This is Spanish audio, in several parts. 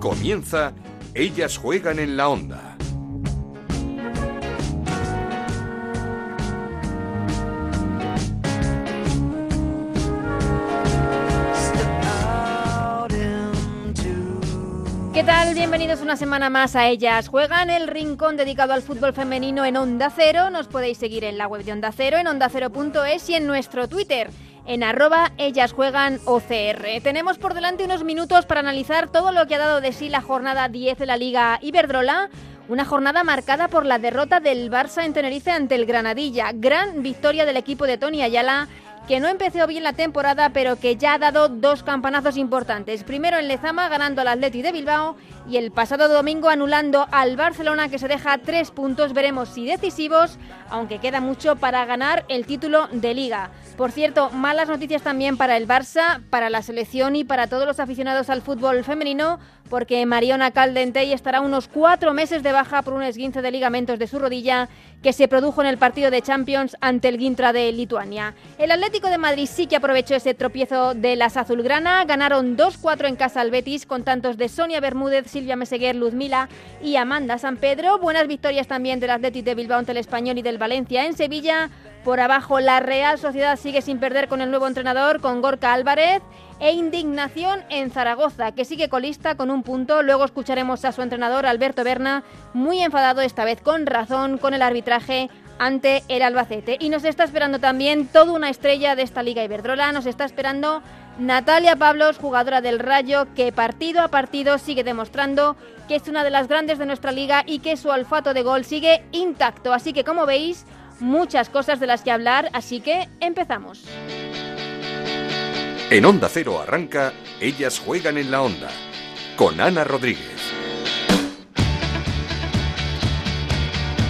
Comienza Ellas juegan en la onda. ¿Qué tal? Bienvenidos una semana más a Ellas Juegan, el rincón dedicado al fútbol femenino en Onda Cero. Nos podéis seguir en la web de Onda Cero, en ondacero.es y en nuestro Twitter en arroba ellas juegan OCR. Tenemos por delante unos minutos para analizar todo lo que ha dado de sí la jornada 10 de la Liga Iberdrola. Una jornada marcada por la derrota del Barça en Tenerife ante el Granadilla. Gran victoria del equipo de Tony Ayala que no empezó bien la temporada, pero que ya ha dado dos campanazos importantes. Primero en Lezama, ganando al Atleti de Bilbao, y el pasado domingo anulando al Barcelona, que se deja tres puntos, veremos si decisivos, aunque queda mucho para ganar el título de Liga. Por cierto, malas noticias también para el Barça, para la selección y para todos los aficionados al fútbol femenino, porque Mariona Caldentey estará unos cuatro meses de baja por un esguince de ligamentos de su rodilla que se produjo en el partido de Champions ante el Gintra de Lituania. El Atlético de Madrid sí que aprovechó ese tropiezo de las azulgrana, ganaron 2-4 en casa al Betis con tantos de Sonia Bermúdez, Silvia Meseguer, Luzmila y Amanda San Pedro. Buenas victorias también del Atlético de Bilbao ante el Español y del Valencia en Sevilla. Por abajo, la Real Sociedad sigue sin perder con el nuevo entrenador, con Gorka Álvarez. E indignación en Zaragoza, que sigue colista con un punto. Luego escucharemos a su entrenador, Alberto Berna, muy enfadado esta vez con razón con el arbitraje ante el Albacete. Y nos está esperando también toda una estrella de esta Liga Iberdrola. Nos está esperando Natalia Pablos, jugadora del Rayo, que partido a partido sigue demostrando que es una de las grandes de nuestra liga y que su olfato de gol sigue intacto. Así que, como veis, muchas cosas de las que hablar, así que empezamos. En Onda Cero arranca Ellas juegan en la onda con Ana Rodríguez.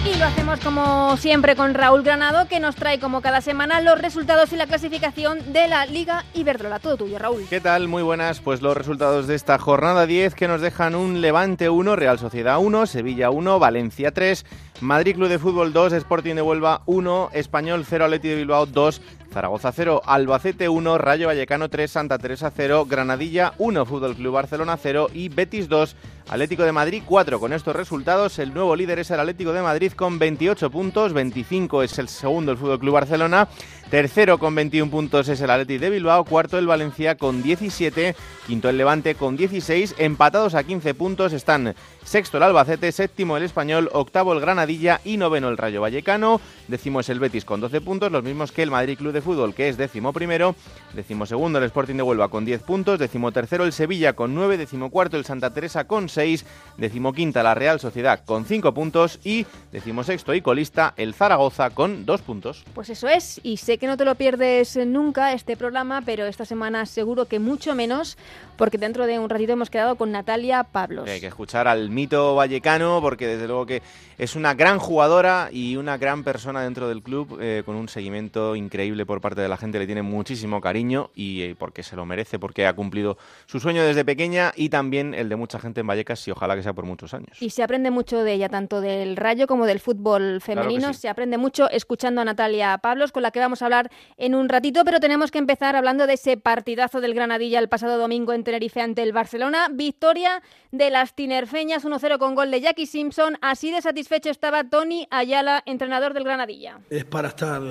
Y lo hacemos como siempre con Raúl Granado, que nos trae como cada semana los resultados y la clasificación de la Liga Iberdrola. Todo tuyo, Raúl. ¿Qué tal? Muy buenas. Pues los resultados de esta jornada 10 que nos dejan un Levante 1, Real Sociedad 1, Sevilla 1, Valencia 3, Madrid Club de Fútbol 2, Sporting de Huelva 1, Español 0, Atleti de Bilbao 2, Zaragoza 0, Albacete 1, Rayo Vallecano 3, Santa Teresa 0, Granadilla 1, Fútbol Club Barcelona 0 y Betis 2, Atlético de Madrid 4. Con estos resultados, el nuevo líder es el Atlético de Madrid con 28 puntos, 25 es el segundo el Fútbol Club Barcelona, tercero con 21 puntos es el Atlético de Bilbao, cuarto el Valencia con 17, quinto el Levante con 16, empatados a 15 puntos están sexto el Albacete, séptimo el Español, octavo el Granadilla y noveno el Rayo Vallecano, décimo es el Betis con 12 puntos, los mismos que el Madrid Club de Fútbol que es décimo primero, décimo segundo el Sporting de Huelva con 10 puntos, décimo tercero el Sevilla con 9, décimo cuarto el Santa Teresa con 6, decimoquinta la Real Sociedad con 5 puntos y decimosexto y colista el Zaragoza con 2 puntos. Pues eso es, y sé que no te lo pierdes nunca este programa, pero esta semana seguro que mucho menos, porque dentro de un ratito hemos quedado con Natalia Pablos. Hay que escuchar al mito vallecano, porque desde luego que es una gran jugadora y una gran persona dentro del club, eh, con un seguimiento increíble por parte de la gente, le tiene muchísimo cariño y eh, porque se lo merece, porque ha cumplido su sueño desde pequeña y también el de mucha gente en Vallecas y ojalá que sea por muchos años. Y se aprende mucho de ella, tanto del rayo como del fútbol femenino. Claro que sí. Se aprende mucho escuchando a Natalia Pablos, con la que vamos a hablar en un ratito, pero tenemos que empezar hablando de ese partidazo del Granadilla el pasado domingo en Tenerife ante el Barcelona. Victoria de las tinerfeñas 1-0 con gol de Jackie Simpson. Así de satisfecho estaba Tony Ayala, entrenador del Granadilla. Es para estar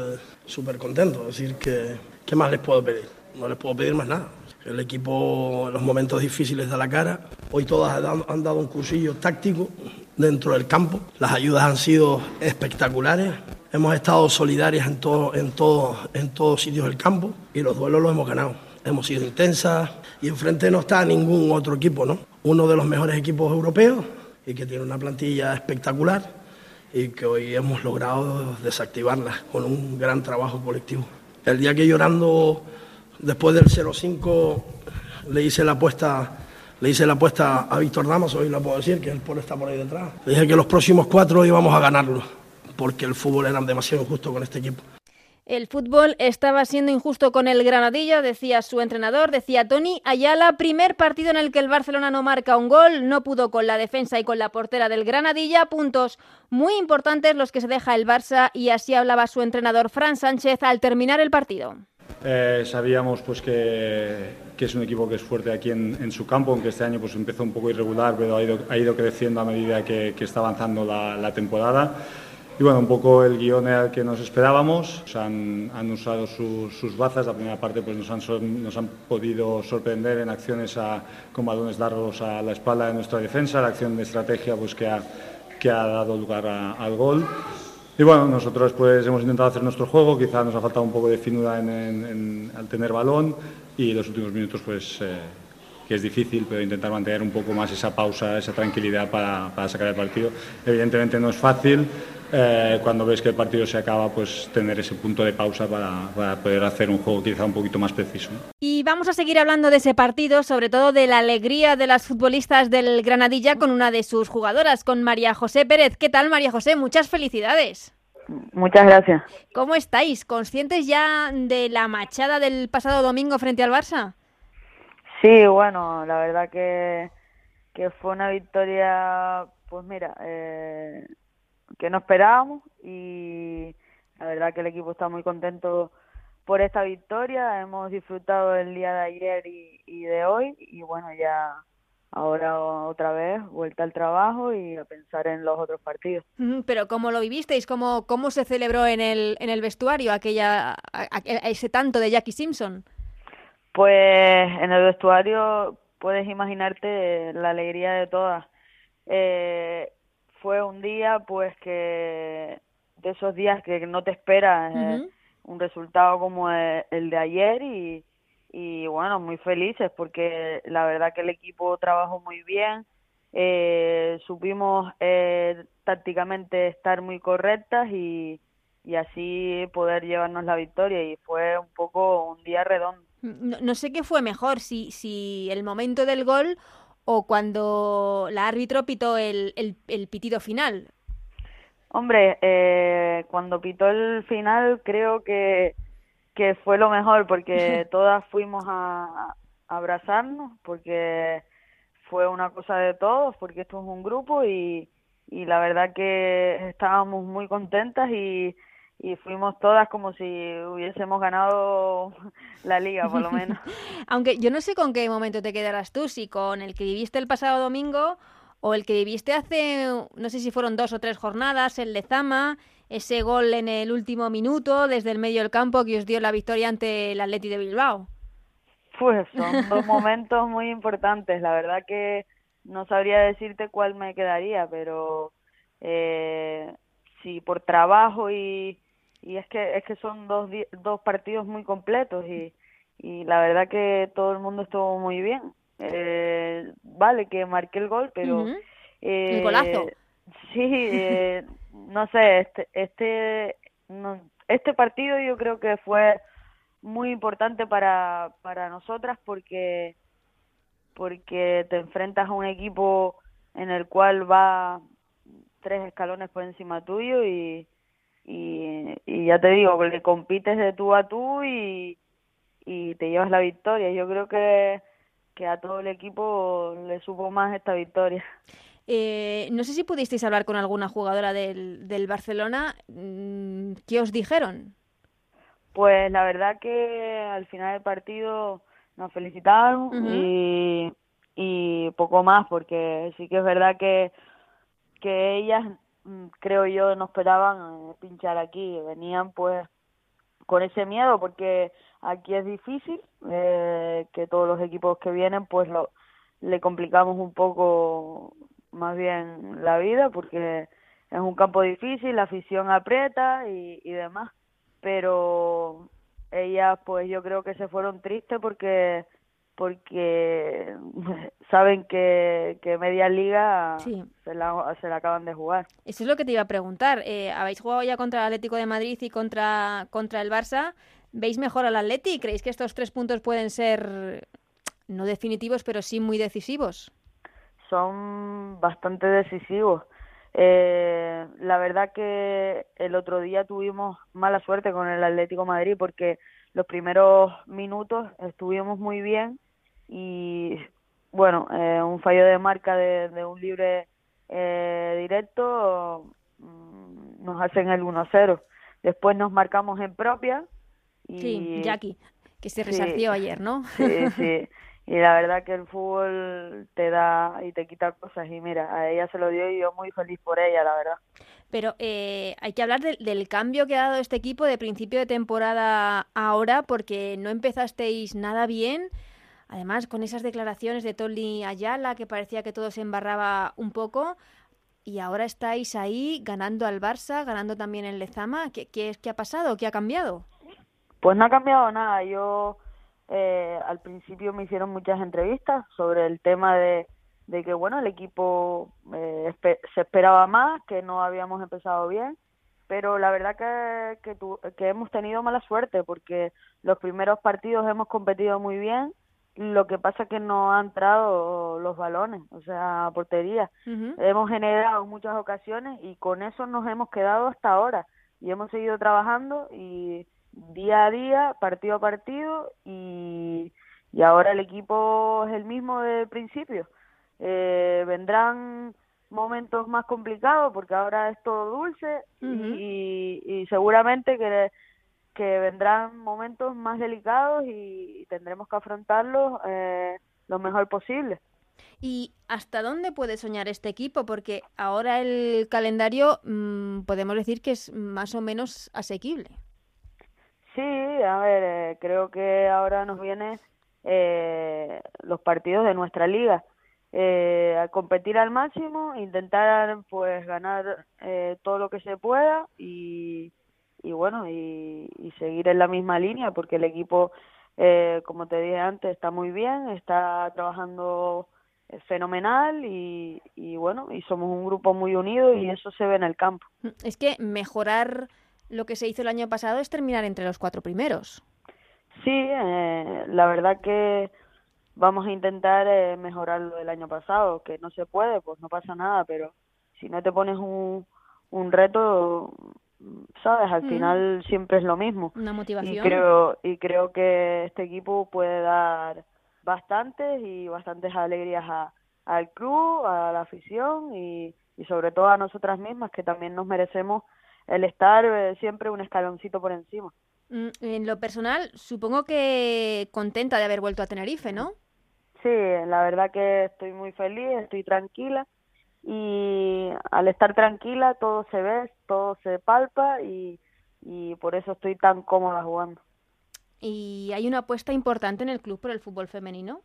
súper contento, es decir, que ¿qué más les puedo pedir? No les puedo pedir más nada. El equipo en los momentos difíciles da la cara. Hoy todas han dado, un cursillo táctico dentro del campo. Las ayudas han sido espectaculares. Hemos estado solidarias en todo, en todo, en todos sitios del campo y los duelos los hemos ganado. Hemos sido intensas y enfrente no está ningún otro equipo, ¿no? Uno de los mejores equipos europeos y que tiene una plantilla espectacular y que hoy hemos logrado desactivarla con un gran trabajo colectivo. El día que llorando después del 0-5 le hice la apuesta le hice la apuesta a Víctor Damas, hoy la puedo decir, que el polo está por ahí detrás. Le dije que los próximos cuatro íbamos a ganarlos, porque el fútbol era demasiado injusto con este equipo. El fútbol estaba siendo injusto con el Granadilla, decía su entrenador, decía Tony Ayala. Primer partido en el que el Barcelona no marca un gol, no pudo con la defensa y con la portera del Granadilla. Puntos muy importantes los que se deja el Barça y así hablaba su entrenador Fran Sánchez al terminar el partido. Eh, sabíamos pues que, es un equipo que es fuerte aquí en, su campo, aunque este año pues empezó un poco irregular, pero ha ido, creciendo a medida que, está avanzando la, temporada. Y bueno, un poco el guion era que nos esperábamos. Han, usado sus, bazas. La primera parte pues nos han, podido sorprender en acciones a, con balones largos a la espalda de nuestra defensa, la acción de estrategia pues que ha, dado lugar al gol. Y bueno, nosotros pues hemos intentado hacer nuestro juego, quizá nos ha faltado un poco de finura en, en, al tener balón. Y los últimos minutos pues eh, que es difícil, pero intentar mantener un poco más esa pausa, esa tranquilidad para, para sacar el partido. Evidentemente no es fácil, eh, cuando ves que el partido se acaba, pues tener ese punto de pausa para, para, poder hacer un juego quizá un poquito más preciso. Y vamos a seguir hablando de ese partido, sobre todo de la alegría de las futbolistas del Granadilla con una de sus jugadoras, con María José Pérez. ¿Qué tal, María José? Muchas felicidades. Muchas gracias. ¿Cómo estáis? ¿Conscientes ya de la machada del pasado domingo frente al Barça? Sí, bueno, la verdad que, que fue una victoria, pues mira, eh, que no esperábamos y la verdad que el equipo está muy contento por esta victoria. Hemos disfrutado el día de ayer y, y de hoy y bueno, ya ahora otra vez vuelta al trabajo y a pensar en los otros partidos. Pero ¿cómo lo vivisteis? ¿Cómo, cómo se celebró en el, en el vestuario aquella, ese tanto de Jackie Simpson? Pues en el vestuario puedes imaginarte la alegría de todas. Eh, fue un día pues que de esos días que no te esperas uh -huh. eh, un resultado como el, el de ayer y, y bueno, muy felices porque la verdad que el equipo trabajó muy bien, eh, supimos eh, tácticamente estar muy correctas y, y así poder llevarnos la victoria y fue un poco un día redondo. No, no sé qué fue mejor, si, si el momento del gol o cuando la árbitro pitó el, el, el pitido final. Hombre, eh, cuando pitó el final creo que que fue lo mejor porque todas fuimos a, a, abrazarnos porque fue una cosa de todos porque esto es un grupo y, y la verdad que estábamos muy contentas y, y fuimos todas como si hubiésemos ganado la liga por lo menos aunque yo no sé con qué momento te quedarás tú si con el que viviste el pasado domingo o el que viviste hace no sé si fueron dos o tres jornadas el Lezama ese gol en el último minuto desde el medio del campo que os dio la victoria ante el Atleti de Bilbao. Pues son dos momentos muy importantes. La verdad que no sabría decirte cuál me quedaría, pero eh, sí por trabajo y, y es que es que son dos dos partidos muy completos y, y la verdad que todo el mundo estuvo muy bien. Eh, vale que marqué el gol, pero uh -huh. eh, el golazo. Sí, eh, no sé, este, este, no, este partido yo creo que fue muy importante para, para nosotras porque, porque te enfrentas a un equipo en el cual va tres escalones por encima tuyo y, y, y ya te digo, le compites de tú a tú y, y te llevas la victoria. Yo creo que, que a todo el equipo le supo más esta victoria. Eh, no sé si pudisteis hablar con alguna jugadora del, del Barcelona. Mm, ¿Qué os dijeron? Pues la verdad que al final del partido nos felicitaron uh -huh. y, y poco más, porque sí que es verdad que, que ellas, creo yo, no esperaban eh, pinchar aquí. Venían pues con ese miedo, porque aquí es difícil, eh, que todos los equipos que vienen pues lo, le complicamos un poco más bien la vida porque es un campo difícil, la afición aprieta y, y demás, pero ellas pues yo creo que se fueron tristes porque porque saben que, que media liga sí. se, la, se la acaban de jugar. Eso es lo que te iba a preguntar. Eh, ¿Habéis jugado ya contra el Atlético de Madrid y contra, contra el Barça? ¿Veis mejor al Atleti? ¿Creéis que estos tres puntos pueden ser no definitivos, pero sí muy decisivos? son bastante decisivos. Eh, la verdad que el otro día tuvimos mala suerte con el Atlético Madrid porque los primeros minutos estuvimos muy bien y bueno, eh, un fallo de marca de, de un libre eh, directo mmm, nos hacen el 1-0. Después nos marcamos en propia Y, sí, Jackie, que se resarció ayer, ¿no? Sí, sí. Y la verdad que el fútbol te da y te quita cosas. Y mira, a ella se lo dio y yo muy feliz por ella, la verdad. Pero eh, hay que hablar del cambio que ha dado este equipo de principio de temporada ahora, porque no empezasteis nada bien. Además, con esas declaraciones de Tolly Ayala, que parecía que todo se embarraba un poco, y ahora estáis ahí ganando al Barça, ganando también en Lezama. ¿Qué, qué, qué ha pasado? ¿Qué ha cambiado? Pues no ha cambiado nada. Yo eh, al principio me hicieron muchas entrevistas sobre el tema de, de que, bueno, el equipo eh, se esperaba más, que no habíamos empezado bien, pero la verdad que, que, que hemos tenido mala suerte porque los primeros partidos hemos competido muy bien, lo que pasa es que no han entrado los balones, o sea, portería. Hemos generado muchas ocasiones y con eso nos hemos quedado hasta ahora y hemos seguido trabajando y día a día, partido a partido y, y ahora el equipo es el mismo de principio. Eh, vendrán momentos más complicados porque ahora es todo dulce y, y, seguramente que, que vendrán momentos más delicados y tendremos que afrontarlos eh, lo mejor posible. ¿Y hasta dónde puede soñar este equipo? Porque ahora el calendario mmm, podemos decir que es más o menos asequible. Sí, a ver, eh, creo que ahora nos vienen eh, los partidos de nuestra liga. Eh, a competir al máximo, intentar pues ganar eh, todo lo que se pueda y, y bueno, y, y, seguir en la misma línea porque el equipo, eh, como te dije antes, está muy bien, está trabajando fenomenal y, y bueno, y somos un grupo muy unido y eso se ve en el campo. Es que mejorar lo que se hizo el año pasado es terminar entre los cuatro primeros. Sí, eh, la verdad que vamos a intentar eh, mejorar lo del año pasado, que no se puede, pues no pasa nada, pero si no te pones un, un reto, sabes, al mm. final siempre es lo mismo. Una motivación. Y creo, y creo que este equipo puede dar bastantes y bastantes alegrías a, al club, a la afición y, y sobre todo a nosotras mismas que también nos merecemos el estar eh, siempre un escaloncito por encima. Mm, en lo personal, supongo que contenta de haber vuelto a Tenerife, ¿no? Sí, la verdad que estoy muy feliz, estoy tranquila y al estar tranquila todo se ve, todo se palpa y, y por eso estoy tan cómoda jugando. ¿Y hay una apuesta importante en el club por el fútbol femenino?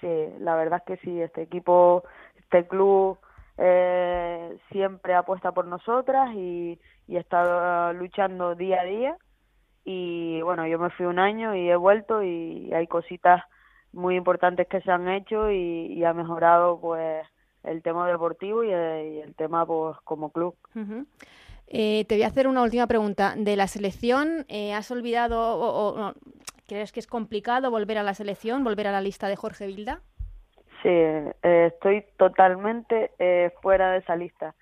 Sí, la verdad es que sí, este equipo, este club eh, siempre apuesta por nosotras y, y está luchando día a día. Y bueno, yo me fui un año y he vuelto y hay cositas muy importantes que se han hecho y, y ha mejorado pues el tema deportivo y el, y el tema pues como club. Uh -huh. eh, te voy a hacer una última pregunta. ¿De la selección eh, has olvidado o, crees que es complicado volver a la selección, volver a la lista de Jorge Vilda? Sí, eh, estoy totalmente eh, fuera de esa lista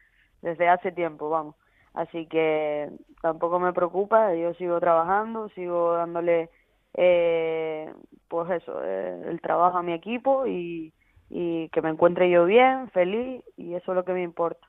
desde hace tiempo, vamos. Así que tampoco me preocupa, yo sigo trabajando, sigo dándole, eh, pues eso, eh, el trabajo a mi equipo y, y que me encuentre yo bien, feliz y eso es lo que me importa.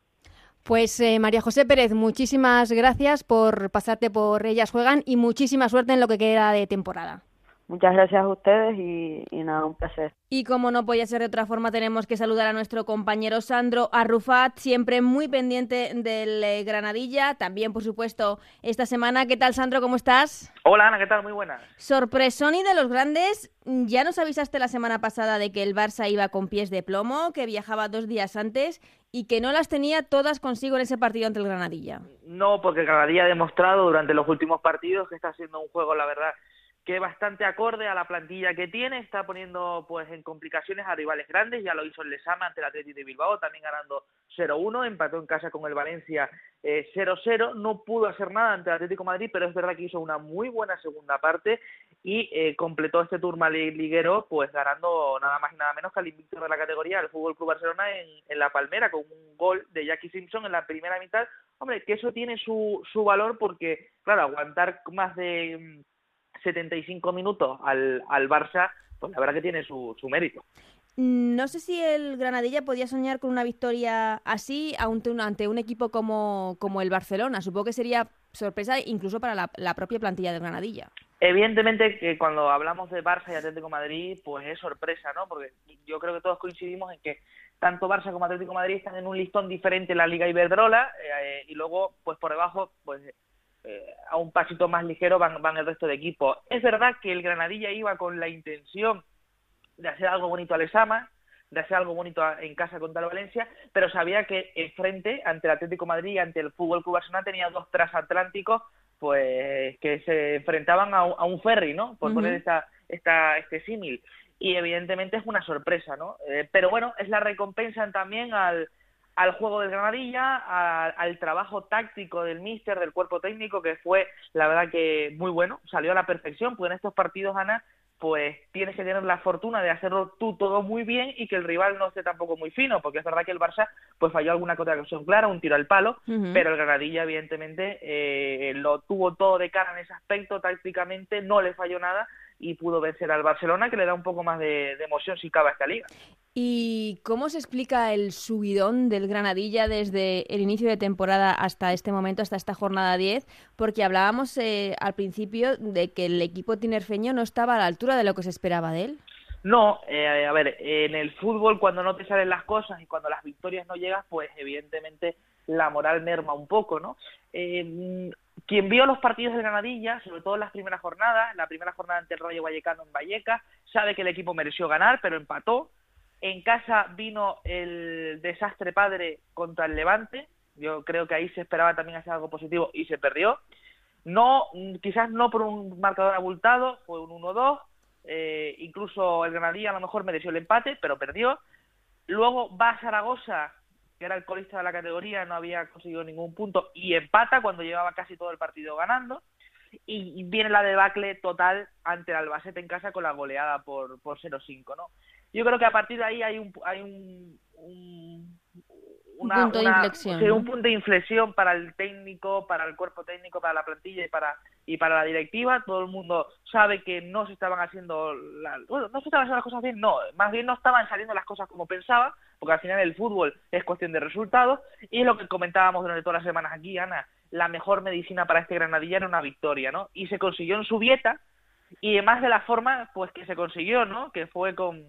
Pues eh, María José Pérez, muchísimas gracias por pasarte por Ellas Juegan y muchísima suerte en lo que queda de temporada. Muchas gracias a ustedes y, y, nada, un placer. Y como no podía ser de otra forma, tenemos que saludar a nuestro compañero Sandro Arrufat, siempre muy pendiente del eh, Granadilla. También, por supuesto, esta semana. ¿Qué tal, Sandro? ¿Cómo estás? Hola, Ana, ¿qué tal? Muy buenas. Sorpresón y de los grandes. Ya nos avisaste la semana pasada de que el Barça iba con pies de plomo, que viajaba dos días antes y que no las tenía todas consigo en ese partido ante el Granadilla. No, porque el Granadilla ha demostrado durante los últimos partidos que está haciendo un juego, la verdad, que bastante acorde a la plantilla que tiene, está poniendo pues en complicaciones a rivales grandes, ya lo hizo el Lesama ante el Atlético de Bilbao, también ganando 0-1, empató en casa con el Valencia 0-0, eh, no pudo hacer nada ante el Atlético de Madrid, pero es verdad que hizo una muy buena segunda parte y eh, completó este turma liguero pues ganando nada más y nada menos que al invicto de la categoría, el Fútbol Club Barcelona en, en La Palmera, con un gol de Jackie Simpson en la primera mitad, hombre, que eso tiene su, su valor porque, claro, aguantar más de 75 minutos al, al Barça, pues la verdad que tiene su, su mérito. No sé si el Granadilla podía soñar con una victoria así ante un, ante un equipo como, como el Barcelona. Supongo que sería sorpresa incluso para la, la propia plantilla del Granadilla. Evidentemente que cuando hablamos de Barça y Atlético Madrid, pues es sorpresa, ¿no? Porque yo creo que todos coincidimos en que tanto Barça como Atlético Madrid están en un listón diferente en la Liga Iberdrola eh, y luego, pues por debajo, pues eh, a un pasito más ligero van, van el resto de equipos. Es verdad que el Granadilla iba con la intención de hacer algo bonito a Lesama, de hacer algo bonito en casa contra el Valencia, pero sabía que enfrente, ante el Atlético Madrid y ante el Fútbol Club Barcelona, tenía dos transatlánticos pues que se enfrentaban a, un ferry, ¿no? Por poner esta, esta, este símil. Y evidentemente es una sorpresa, ¿no? Eh, pero bueno, es la recompensa también al, al juego del Granadilla, al trabajo táctico del míster, del cuerpo técnico, que fue, la verdad que muy bueno, salió a la perfección, pues en estos partidos, Ana, pues tienes que tener la fortuna de hacerlo tú todo muy bien y que el rival no esté tampoco muy fino, porque es verdad que el Barça pues falló alguna ocasión clara, un tiro al palo, pero el Granadilla evidentemente eh, lo tuvo todo de cara en ese aspecto, tácticamente no le falló nada y pudo vencer al Barcelona, que le da un poco más de, emoción si cabe esta liga. ¿Y cómo se explica el subidón del Granadilla desde el inicio de temporada hasta este momento, hasta esta jornada 10? Porque hablábamos eh, al principio de que el equipo tinerfeño no estaba a la altura de lo que se esperaba de él. No, eh, a ver, en el fútbol cuando no te salen las cosas y cuando las victorias no llegan, pues evidentemente la moral merma un poco, ¿no? Eh, quien vio los partidos del Granadilla, sobre todo en las primeras jornadas, la primera jornada ante el Rayo Vallecano en Vallecas, sabe que el equipo mereció ganar, pero empató. En casa vino el desastre padre contra el Levante. Yo creo que ahí se esperaba también hacer algo positivo y se perdió. No, quizás no por un marcador abultado, fue un 1-2. Eh, incluso el Granadilla a lo mejor mereció el empate, pero perdió. Luego va a Zaragoza que era el colista de la categoría, no había conseguido ningún punto y empata cuando llevaba casi todo el partido ganando. Y, viene la debacle total ante el Albacete en casa con la goleada por, por 0-5, ¿no? Yo creo que a partir de ahí hay un, hay un, un punto de inflexión. un punto de inflexión para el técnico, para el cuerpo técnico, para la plantilla y para y para la directiva. Todo el mundo sabe que no se estaban haciendo, bueno, no se estaban haciendo las cosas bien, no, más bien no estaban saliendo las cosas como pensaba, porque al final el fútbol es cuestión de resultados y es lo que comentábamos durante todas las semanas aquí, Ana. La mejor medicina para este Granadilla era una victoria, ¿no? Y se consiguió en su dieta y además de la forma, pues que se consiguió, ¿no? Que fue con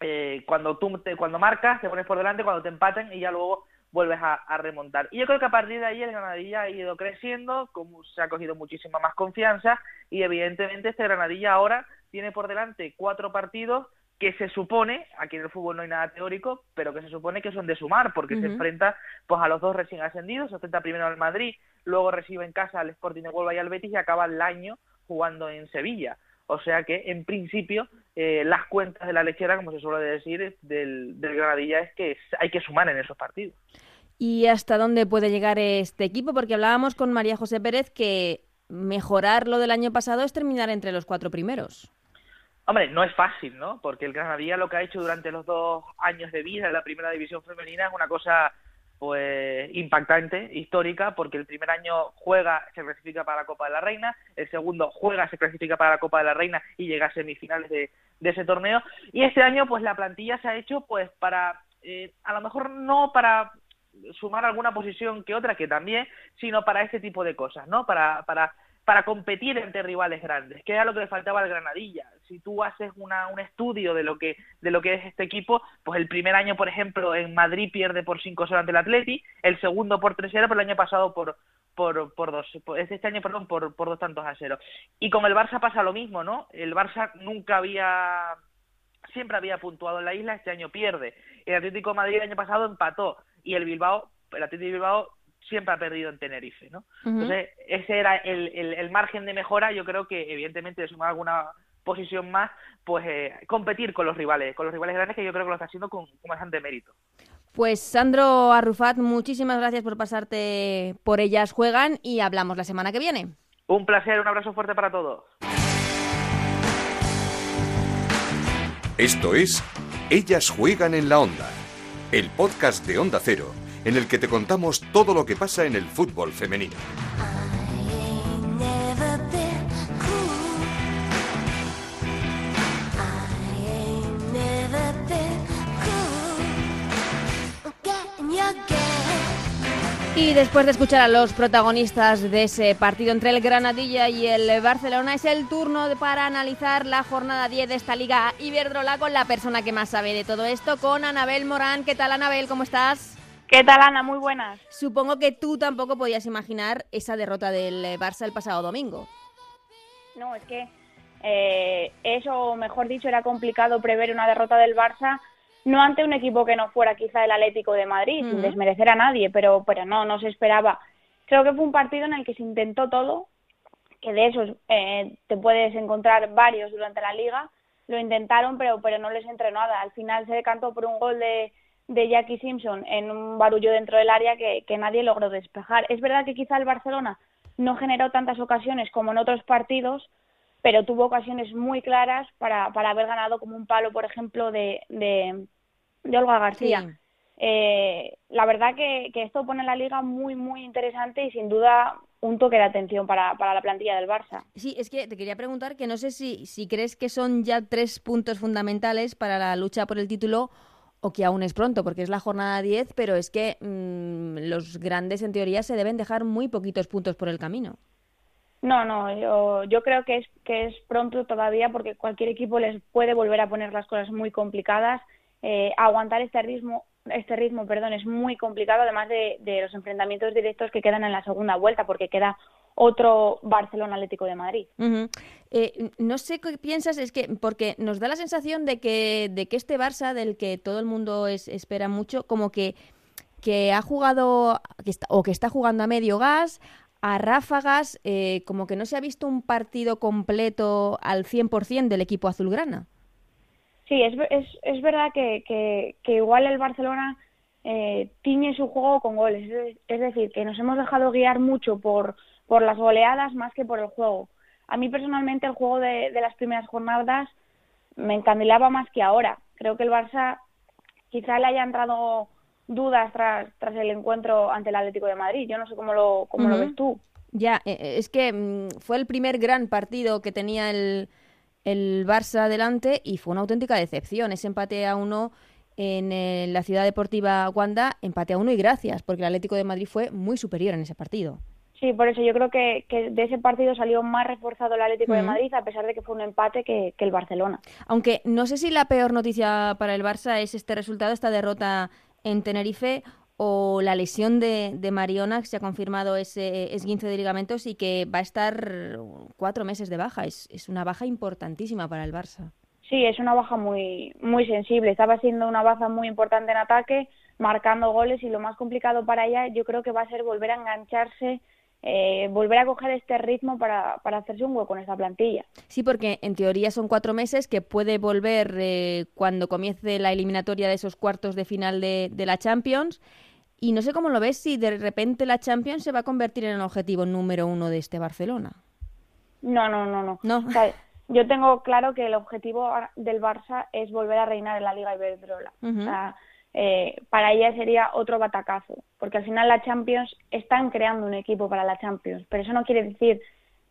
eh, cuando tú te, cuando marcas, te pones por delante, cuando te empatan y ya luego vuelves a, remontar. Y yo creo que a partir de ahí el Granadilla ha ido creciendo, como se ha cogido muchísima más confianza y evidentemente este Granadilla ahora tiene por delante cuatro partidos que se supone, aquí en el fútbol no hay nada teórico, pero que se supone que son de sumar, porque se enfrenta pues a los dos recién ascendidos, se enfrenta primero al Madrid, luego recibe en casa al Sporting de Huelva y al Betis y acaba el año jugando en Sevilla. O sea que, en principio, eh, las cuentas de la lechera, como se suele decir, del, del Granadilla es que hay que sumar en esos partidos. ¿Y hasta dónde puede llegar este equipo? Porque hablábamos con María José Pérez que mejorar lo del año pasado es terminar entre los cuatro primeros. Hombre, no es fácil, ¿no? Porque el Granadilla lo que ha hecho durante los dos años de vida en la primera división femenina es una cosa pues impactante, histórica, porque el primer año juega, se clasifica para la Copa de la Reina, el segundo juega, se clasifica para la Copa de la Reina y llega a semifinales de, ese torneo, y este año pues la plantilla se ha hecho pues para, eh, a lo mejor no para sumar alguna posición que otra, que también, sino para este tipo de cosas, ¿no? Para, para para competir entre rivales grandes, que era lo que le faltaba al Granadilla. Si tú haces una, un estudio de lo que de lo que es este equipo, pues el primer año, por ejemplo, en Madrid pierde por 5-0 ante el Atleti, el segundo por 3-0, pero el año pasado por por, por dos, este año, perdón, por, por dos tantos a cero. Y con el Barça pasa lo mismo, ¿no? El Barça nunca había siempre había puntuado en la isla, este año pierde. El Atlético de Madrid el año pasado empató y el Bilbao, el Atlético de Bilbao siempre ha perdido en Tenerife, ¿no? Entonces, ese era el, el, margen de mejora, yo creo que evidentemente de sumar alguna posición más, pues eh, competir con los rivales, con los rivales grandes que yo creo que lo está haciendo con, bastante mérito. Pues Sandro Arrufat, muchísimas gracias por pasarte por Ellas Juegan y hablamos la semana que viene. Un placer, un abrazo fuerte para todos. Esto es Ellas Juegan en la Onda, el podcast de Onda Cero en el que te contamos todo lo que pasa en el fútbol femenino. Y después de escuchar a los protagonistas de ese partido entre el Granadilla y el Barcelona, es el turno para analizar la jornada 10 de esta Liga Iberdrola con la persona que más sabe de todo esto, con Anabel Morán. ¿Qué tal, Anabel? ¿Cómo estás? ¿Qué tal, Ana? Muy buenas. Supongo que tú tampoco podías imaginar esa derrota del Barça el pasado domingo. No, es que eh, eso, mejor dicho, era complicado prever una derrota del Barça no ante un equipo que no fuera quizá el Atlético de Madrid, sin desmerecer a nadie, pero, pero no, no se esperaba. Creo que fue un partido en el que se intentó todo, que de esos eh, te puedes encontrar varios durante la liga, lo intentaron, pero, pero no les entró nada. Al final se decantó por un gol de, de Jackie Simpson en un barullo dentro del área que, que nadie logró despejar. Es verdad que quizá el Barcelona no generó tantas ocasiones como en otros partidos, pero tuvo ocasiones muy claras para, para haber ganado como un palo, por ejemplo, de, de Olga García. Eh, la verdad que, esto pone la liga muy, muy interesante y sin duda un toque de atención para, para, la plantilla del Barça. Sí, es que te quería preguntar que no sé si, si crees que son ya tres puntos fundamentales para la lucha por el título o que aún es pronto, porque es la jornada 10, pero es que mm, los grandes en teoría se deben dejar muy poquitos puntos por el camino. No, no, yo, creo que es, que es pronto todavía porque cualquier equipo les puede volver a poner las cosas muy complicadas eh, aguantar este ritmo este ritmo perdón es muy complicado además de, los enfrentamientos directos que quedan en la segunda vuelta porque queda otro Barcelona Atlético de Madrid eh, no sé qué piensas es que porque nos da la sensación de que de que este Barça del que todo el mundo es, espera mucho como que que ha jugado que está, o que está jugando a medio gas a ráfagas, eh, como que no se ha visto un partido completo al 100% del equipo azulgrana. Sí, es, es, es verdad que, que, igual el Barcelona eh, tiñe su juego con goles. Es, decir, que nos hemos dejado guiar mucho por, por las goleadas más que por el juego. A mí personalmente el juego de, de las primeras jornadas me encandilaba más que ahora. Creo que el Barça quizá le haya entrado dudas tras, tras el encuentro ante el Atlético de Madrid. Yo no sé cómo lo, cómo lo ves tú. Ya, eh, eh, es que mm, fue el primer gran partido que tenía el, el Barça adelante y fue una auténtica decepción. Ese empate a uno en la ciudad deportiva Wanda, empate a uno y gracias, porque el Atlético de Madrid fue muy superior en ese partido. Sí, por eso yo creo que, de ese partido salió más reforzado el Atlético de Madrid, a pesar de que fue un empate que, que, el Barcelona. Aunque no sé si la peor noticia para el Barça es este resultado, esta derrota en Tenerife, o la lesión de, de Mariona, que se ha confirmado ese esguince de ligamentos y que va a estar cuatro meses de baja. Es, es una baja importantísima para el Barça. Sí, es una baja muy, muy sensible. Estaba siendo una baja muy importante en ataque, marcando goles y lo más complicado para ella yo creo que va a ser volver a engancharse eh, volver a coger este ritmo para, para, hacerse un hueco en esta plantilla. Sí, porque en teoría son cuatro meses que puede volver eh, cuando comience la eliminatoria de esos cuartos de final de, de la Champions y no sé cómo lo ves si de repente la Champions se va a convertir en el objetivo número uno de este Barcelona. No, no, no, no. ¿No? yo tengo claro que el objetivo del Barça es volver a reinar en la Liga Iberdrola. O sea, eh, para ella sería otro batacazo, porque al final la Champions están creando un equipo para la Champions, pero eso no quiere decir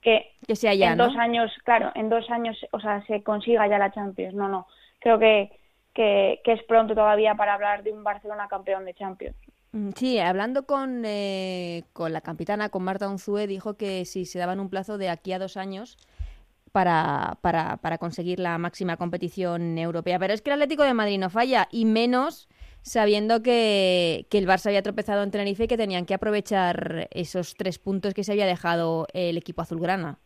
que, que sea ya, en dos años, claro, en dos años, o sea, se consiga ya la Champions. No, no. Creo que, que, que es pronto todavía para hablar de un Barcelona campeón de Champions. Mm, sí, hablando con, eh, con la capitana, con Marta Unzue, dijo que si se daban un plazo de aquí a dos años para, para, para conseguir la máxima competición europea. Pero es que el Atlético de Madrid no falla, y menos sabiendo que, que, el Barça había tropezado en Tenerife y que tenían que aprovechar esos tres puntos que se había dejado el equipo azulgrana.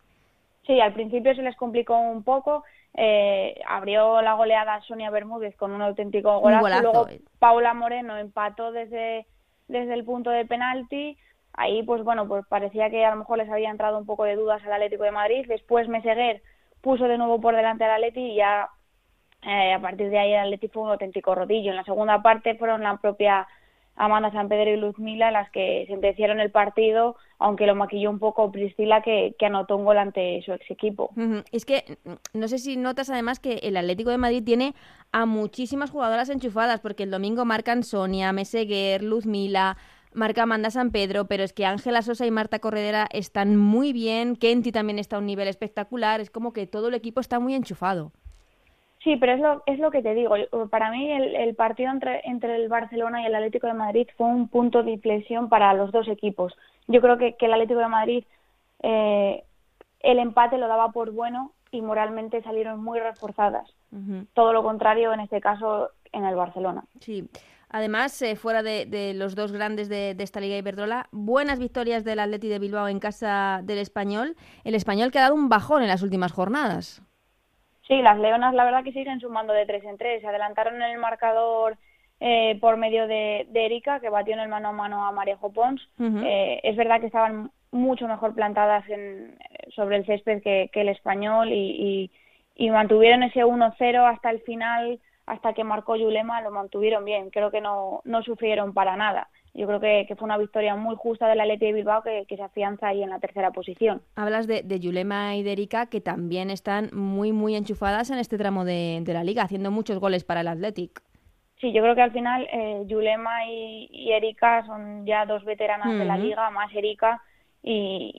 Sí, al principio se les complicó un poco. Eh, abrió la goleada Sonia Bermúdez con un auténtico golazo. Luego eh. Paula Moreno empató desde desde el punto de penalti. Ahí, pues bueno, pues parecía que a lo mejor les había entrado un poco de dudas al Atlético de Madrid. Después Meseguer puso de nuevo por delante al Atleti y ya eh, a partir de ahí el Atleti fue un auténtico rodillo. En la segunda parte fueron la propia Amanda San Pedro y Luzmila las que sentenciaron el partido, aunque lo maquilló un poco Priscila que, anotó un gol ante su ex equipo. Es que mm, no sé si notas además que el Atlético de Madrid tiene a muchísimas jugadoras enchufadas, porque el domingo marcan Sonia, Meseguer, Luzmila, marca Amanda San Pedro, pero es que Ángela Sosa y Marta Corredera están muy bien, Kenty también está a un nivel espectacular, es como que todo el equipo está muy enchufado. Sí, pero es lo, es lo que te digo. Para mí el, el partido entre, entre el Barcelona y el Atlético de Madrid fue un punto de inflexión para los dos equipos. Yo creo que, que el Atlético de Madrid eh, el empate lo daba por bueno y moralmente salieron muy reforzadas. Todo lo contrario en este caso en el Barcelona. Sí. Además, eh, fuera de, los dos grandes de, esta Liga Iberdrola, buenas victorias del Atleti de Bilbao en casa del Español. El Español que ha dado un bajón en las últimas jornadas. Sí, las Leonas la verdad que siguen sumando de tres en tres. Se adelantaron en el marcador eh, por medio de, Erika, que batió en el mano a mano a Marejo Pons. Eh, es verdad que estaban mucho mejor plantadas en, sobre el césped que, el español y, y, mantuvieron ese 1-0 hasta el final, hasta que marcó Yulema, lo mantuvieron bien. Creo que no, no sufrieron para nada. Yo creo que, fue una victoria muy justa del Atleti de Bilbao que, se afianza ahí en la tercera posición. Hablas de, de Yulema y de Erika que también están muy, muy enchufadas en este tramo de, de la liga, haciendo muchos goles para el Athletic. Sí, yo creo que al final eh, Yulema y, Erika son ya dos veteranas de la liga, más Erika, y,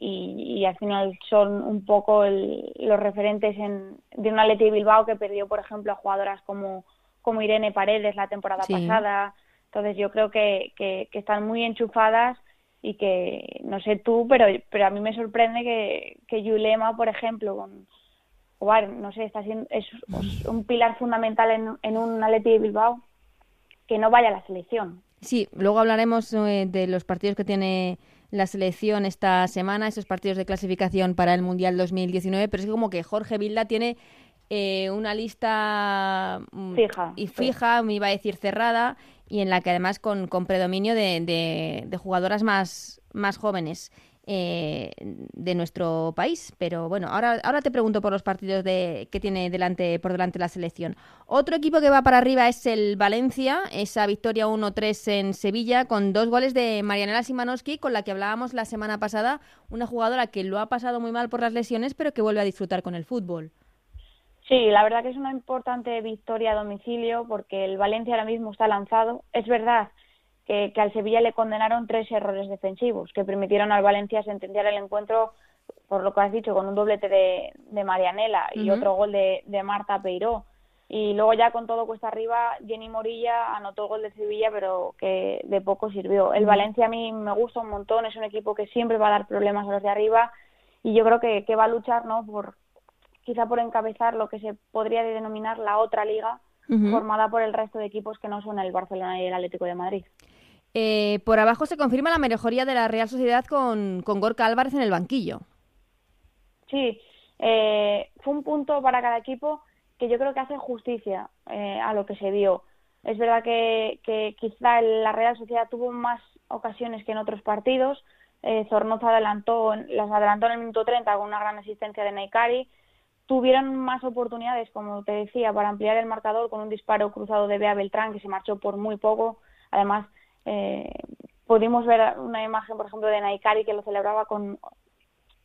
y, al final son un poco los referentes en, de un Atleti Bilbao que perdió, por ejemplo, a jugadoras como, como Irene Paredes la temporada pasada. Entonces yo creo que, que, están muy enchufadas y que, no sé tú, pero, pero a mí me sorprende que, que Yulema, por ejemplo, con, no sé, está siendo, es, un pilar fundamental en, en un Atleti Bilbao, que no vaya a la selección. Sí, luego hablaremos eh, de los partidos que tiene la selección esta semana, esos partidos de clasificación para el Mundial 2019, pero es como que Jorge Vilda tiene eh, una lista mm, fija, y fija, me iba a decir cerrada, y en la que además con, con predominio de, de jugadoras más, más jóvenes. Eh, de nuestro país. Pero bueno, ahora, ahora te pregunto por los partidos de, que tiene delante, por delante la selección. Otro equipo que va para arriba es el Valencia, esa victoria 1-3 en Sevilla con dos goles de Marianela Simanowski, con la que hablábamos la semana pasada, una jugadora que lo ha pasado muy mal por las lesiones, pero que vuelve a disfrutar con el fútbol. Sí, la verdad que es una importante victoria a domicilio porque el Valencia ahora mismo está lanzado. Es verdad que, al Sevilla le condenaron tres errores defensivos que permitieron al Valencia sentenciar el encuentro, por lo que has dicho, con un doblete de, de Marianela y otro gol de, de Marta Peiró. Y luego ya con todo cuesta arriba, Jenny Morilla anotó el gol de Sevilla, pero que de poco sirvió. El Valencia a mí me gusta un montón, es un equipo que siempre va a dar problemas a los de arriba y yo creo que, que va a luchar, ¿no? Por, quizá por encabezar lo que se podría denominar la otra liga, formada por el resto de equipos que no son el Barcelona y el Atlético de Madrid. Eh, por abajo se confirma la mejoría de la Real Sociedad con, con Gorka Álvarez en el banquillo. Sí, eh, fue un punto para cada equipo que yo creo que hace justicia eh, a lo que se vio. Es verdad que, que quizá la Real Sociedad tuvo más ocasiones que en otros partidos. Eh, Zornoza adelantó, las adelantó en el minuto 30 con una gran asistencia de Naikari. Tuvieron más oportunidades, como te decía, para ampliar el marcador con un disparo cruzado de Bea Beltrán que se marchó por muy poco. Además, eh, pudimos ver una imagen, por ejemplo, de Naikari que lo celebraba con,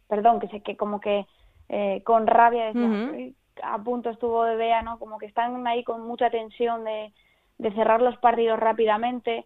perdón, que sé que como que eh, con rabia decía, a punto estuvo de Bea, ¿no? Como que están ahí con mucha tensión de, de cerrar los partidos rápidamente.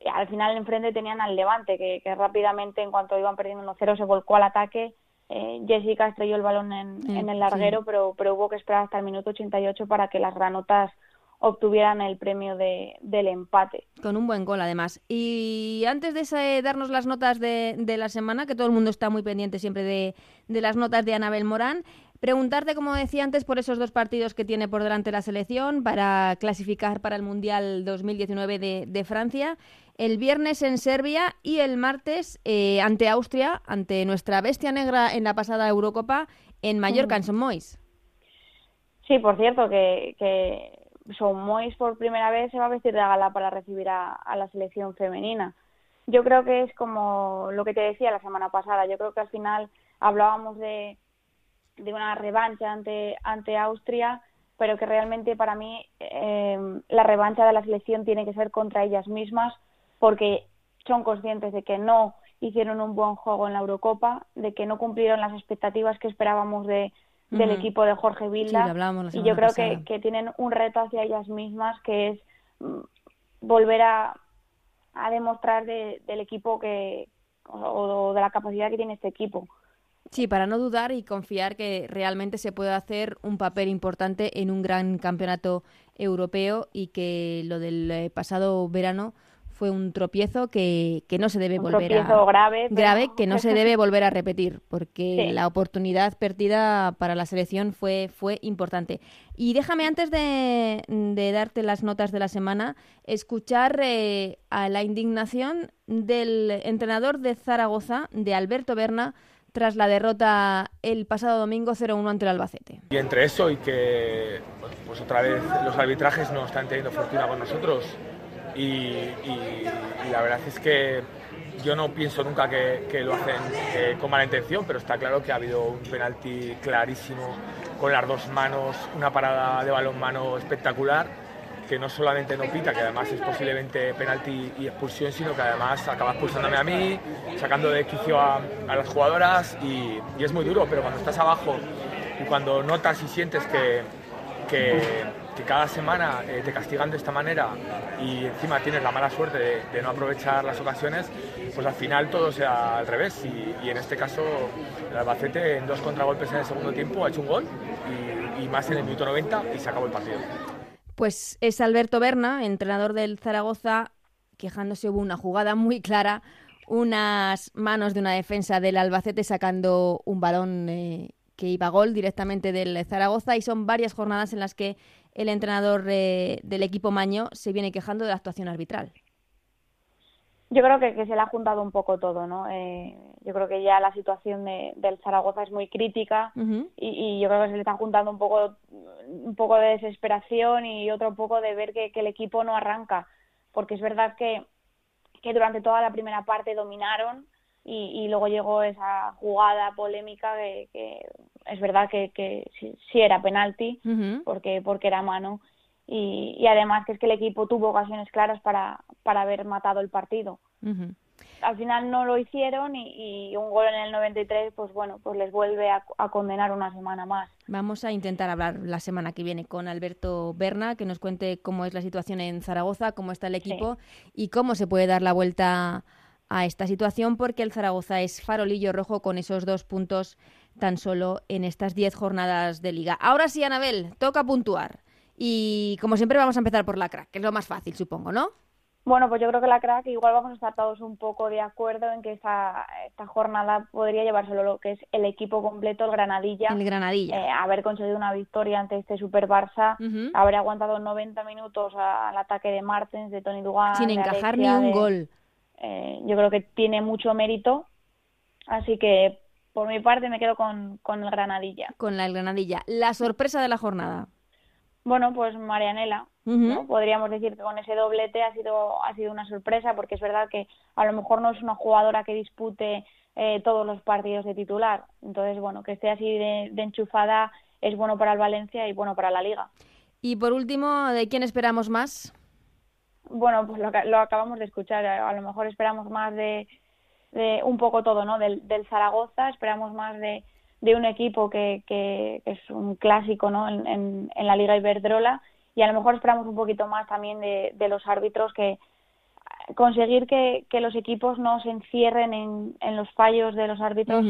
Y al final enfrente tenían al Levante, que, que rápidamente, en cuanto iban perdiendo 1-0, se volcó al ataque. Eh, Jessica estrelló el balón en, en el larguero, pero, pero hubo que esperar hasta el minuto 88 para que las granotas obtuvieran el premio de, del empate. Con un buen gol, además. Y antes de darnos las notas de, de, la semana, que todo el mundo está muy pendiente siempre de, de las notas de Anabel Morán, preguntarte, como decía antes, por esos dos partidos que tiene por delante la selección para clasificar para el Mundial 2019 de, de Francia. El viernes en Serbia y el martes eh, ante Austria, ante nuestra bestia negra en la pasada Eurocopa en Mallorca, en Son Mois. Sí, por cierto, que, que Mois por primera vez se va a vestir de gala para recibir a, la selección femenina. Yo creo que es como lo que te decía la semana pasada. Yo creo que al final hablábamos de, de una revancha ante, ante Austria, pero que realmente para mí eh, la revancha de la selección tiene que ser contra ellas mismas porque son conscientes de que no hicieron un buen juego en la Eurocopa, de que no cumplieron las expectativas que esperábamos de, del equipo de Jorge Vilda. y yo creo que, que, tienen un reto hacia ellas mismas que es mm, volver a, a demostrar del equipo que o, de la capacidad que tiene este equipo. Sí, para no dudar y confiar que realmente se puede hacer un papel importante en un gran campeonato europeo y que lo del eh, pasado verano fue un tropiezo que, que no se debe Un volver a grave, pero- grave que no se debe volver a repetir porque la oportunidad perdida para la selección fue fue importante. Y déjame antes de, de darte las notas de la semana escuchar eh, a la indignación del entrenador de Zaragoza de Alberto Berna tras la derrota el pasado domingo 0-1 ante el Albacete. Y entre eso y que pues otra vez los arbitrajes no están teniendo fortuna con nosotros y, y- y la verdad es que yo no pienso nunca que, que lo hacen eh, con mala intención, pero está claro que ha habido un penalti clarísimo con las dos manos, una parada de balón mano espectacular que no solamente no pita, que además es posiblemente penalti y expulsión, sino que además acaba expulsándome a mí, sacando de quicio a, las jugadoras y, es muy duro, pero cuando estás abajo y cuando notas y sientes que, que, cada semana eh, te castigan de esta manera y encima tienes la mala suerte de, no aprovechar las ocasiones, pues al final todo sea al revés y, en este caso el Albacete en dos contragolpes en el segundo tiempo ha hecho un gol y más en el minuto 90 y se acabó el partido. Pues es Alberto Berna, entrenador del Zaragoza, quejándose hubo una jugada muy clara, unas manos de una defensa del Albacete sacando un balón eh, que iba a gol directamente del Zaragoza y son varias jornadas en las que el entrenador eh, del equipo Maño se viene quejando de la actuación arbitral. Yo creo que, que se le ha juntado un poco todo, ¿no? Eh, yo creo que ya la situación de- del Zaragoza es muy crítica y, y yo creo que se le está juntando un poco, un poco de desesperación y otro poco de ver que, que el equipo no arranca, porque es verdad que, que durante toda la primera parte dominaron y, y luego llegó esa jugada polémica que, que es verdad que, que sí, sí era penalti porque porque era mano y, y además que es que el equipo tuvo ocasiones claras para, para haber matado el partido al final no lo hicieron y, y un gol en el 93 pues bueno pues les vuelve a, a condenar una semana más Vamos a intentar hablar la semana que viene con Alberto Berna, que nos cuente cómo es la situación en Zaragoza, cómo está el equipo y cómo se puede dar la vuelta a esta situación, porque el Zaragoza es farolillo rojo con esos dos puntos tan solo en estas diez jornadas de liga. Ahora sí, Anabel, toca puntuar. Y como siempre vamos a empezar por la crack, que es lo más fácil, supongo, ¿no? bueno pues yo creo que la crack igual vamos a estar todos un poco de acuerdo en que esta, esta jornada podría llevárselo lo que es el equipo completo el Granadilla El Granadilla. Eh, haber conseguido una victoria ante este Super Barça haber aguantado 90 minutos al ataque de Martens de Tony Dugan Sin encajar Alexia, ni un de- gol. eh, yo creo que tiene mucho mérito. Así que por mi parte me quedo con, con el Granadilla. Con la el Granadilla. La sorpresa de la jornada. Bueno, pues Marianela. ¿no? podríamos decir que con ese doblete ha sido, ha sido una sorpresa porque es verdad que a lo mejor no es una jugadora que dispute eh, todos los partidos de titular. Entonces, bueno, que esté así de, de enchufada es bueno para el Valencia y bueno para la liga. Y por último, ¿de quién esperamos más? Bueno, pues lo, lo acabamos de escuchar. A, a lo mejor esperamos más de, de un poco todo, ¿no? Del, del Zaragoza, esperamos más de, de un equipo que, que, que es un clásico, ¿no? En, en, en la Liga Iberdrola y a lo mejor esperamos un poquito más también de, de los árbitros que conseguir que, que los equipos no se encierren en, en los fallos de los árbitros.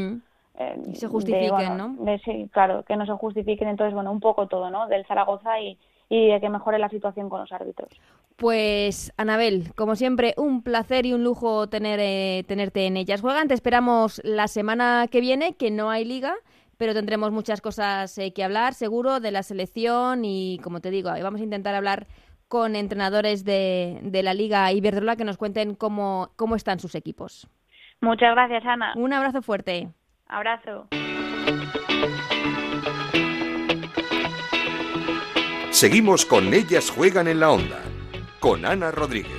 eh, Y se de, justifiquen, bueno, ¿no? de- sí, claro, que no se justifiquen. Entonces, bueno, un poco todo, ¿no? Del Zaragoza y, y de que mejore la situación con los árbitros. Pues, Anabel, como siempre, un placer y un lujo tener, eh, tenerte en ellas. Juegan, te esperamos la semana que viene, que no hay liga, pero tendremos muchas cosas eh, que hablar, seguro, de la selección y, como te digo, vamos a intentar hablar con entrenadores de, de la Liga Iberdrola que nos cuenten cómo, cómo están sus equipos. Muchas gracias, Ana. Un abrazo fuerte. Abrazo. Seguimos con Ellas Juegan en la Onda, con Ana Rodríguez.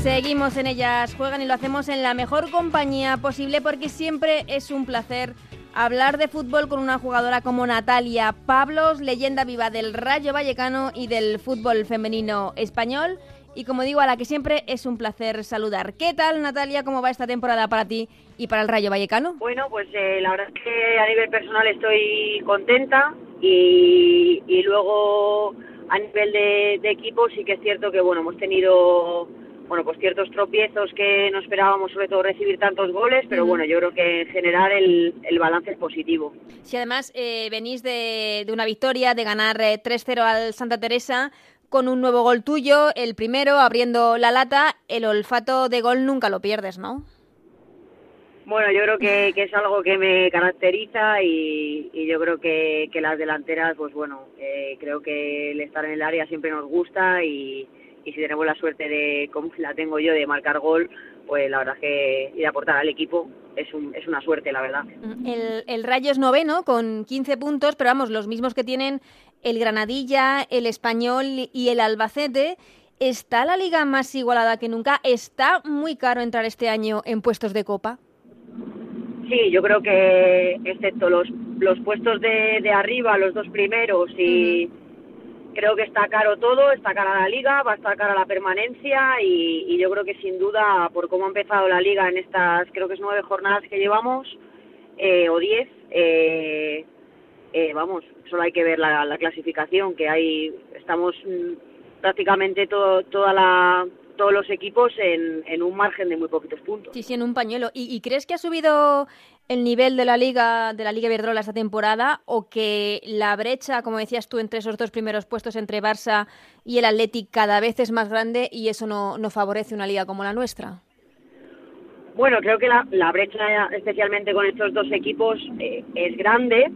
Seguimos en ellas, juegan y lo hacemos en la mejor compañía posible porque siempre es un placer hablar de fútbol con una jugadora como Natalia Pablos, leyenda viva del Rayo Vallecano y del fútbol femenino español. Y como digo, a la que siempre es un placer saludar. ¿Qué tal, Natalia? ¿Cómo va esta temporada para ti y para el Rayo Vallecano? Bueno, pues eh, la verdad es que a nivel personal estoy contenta y, y luego a nivel de, de equipo sí que es cierto que bueno hemos tenido bueno, pues ciertos tropiezos que no esperábamos, sobre todo recibir tantos goles, pero bueno, yo creo que en general el, el balance es positivo. Si además eh, venís de, de, una victoria, de ganar 3-0 eh, al Santa Teresa, con un nuevo gol tuyo, el primero abriendo la lata, el olfato de gol nunca lo pierdes, ¿no? Bueno, yo creo que, que es algo que me caracteriza y, y yo creo que, que, las delanteras, pues bueno, eh, creo que el estar en el área siempre nos gusta y, y si tenemos la suerte de, como la tengo yo, de marcar gol, pues la verdad es que ir a aportar al equipo es, un, es una suerte, la verdad. El, el Rayo es noveno con 15 puntos, pero vamos, los mismos que tienen el Granadilla, el Español y el Albacete. ¿Está la liga más igualada que nunca? ¿Está muy caro entrar este año en puestos de copa? Sí, yo creo que excepto los, los puestos de, de arriba, los dos primeros y... Uh -huh creo que está caro todo, está cara la liga, va a estar cara la permanencia y, y, yo creo que sin duda por cómo ha empezado la liga en estas, creo que es nueve jornadas que llevamos eh, o diez, eh, eh, vamos, solo hay que ver la, la clasificación que hay, estamos mm, prácticamente todo, toda la todos los equipos en, en, un margen de muy poquitos puntos. Sí, sí, en un pañuelo. ¿Y, ¿Y, crees que ha subido el nivel de la liga de la Liga Iberdrola esta temporada o que la brecha, como decías tú, entre esos dos primeros puestos entre Barça y el Athletic cada vez es más grande y eso no, no favorece una liga como la nuestra? Bueno, creo que la, la brecha, especialmente con estos dos equipos, eh, es grande,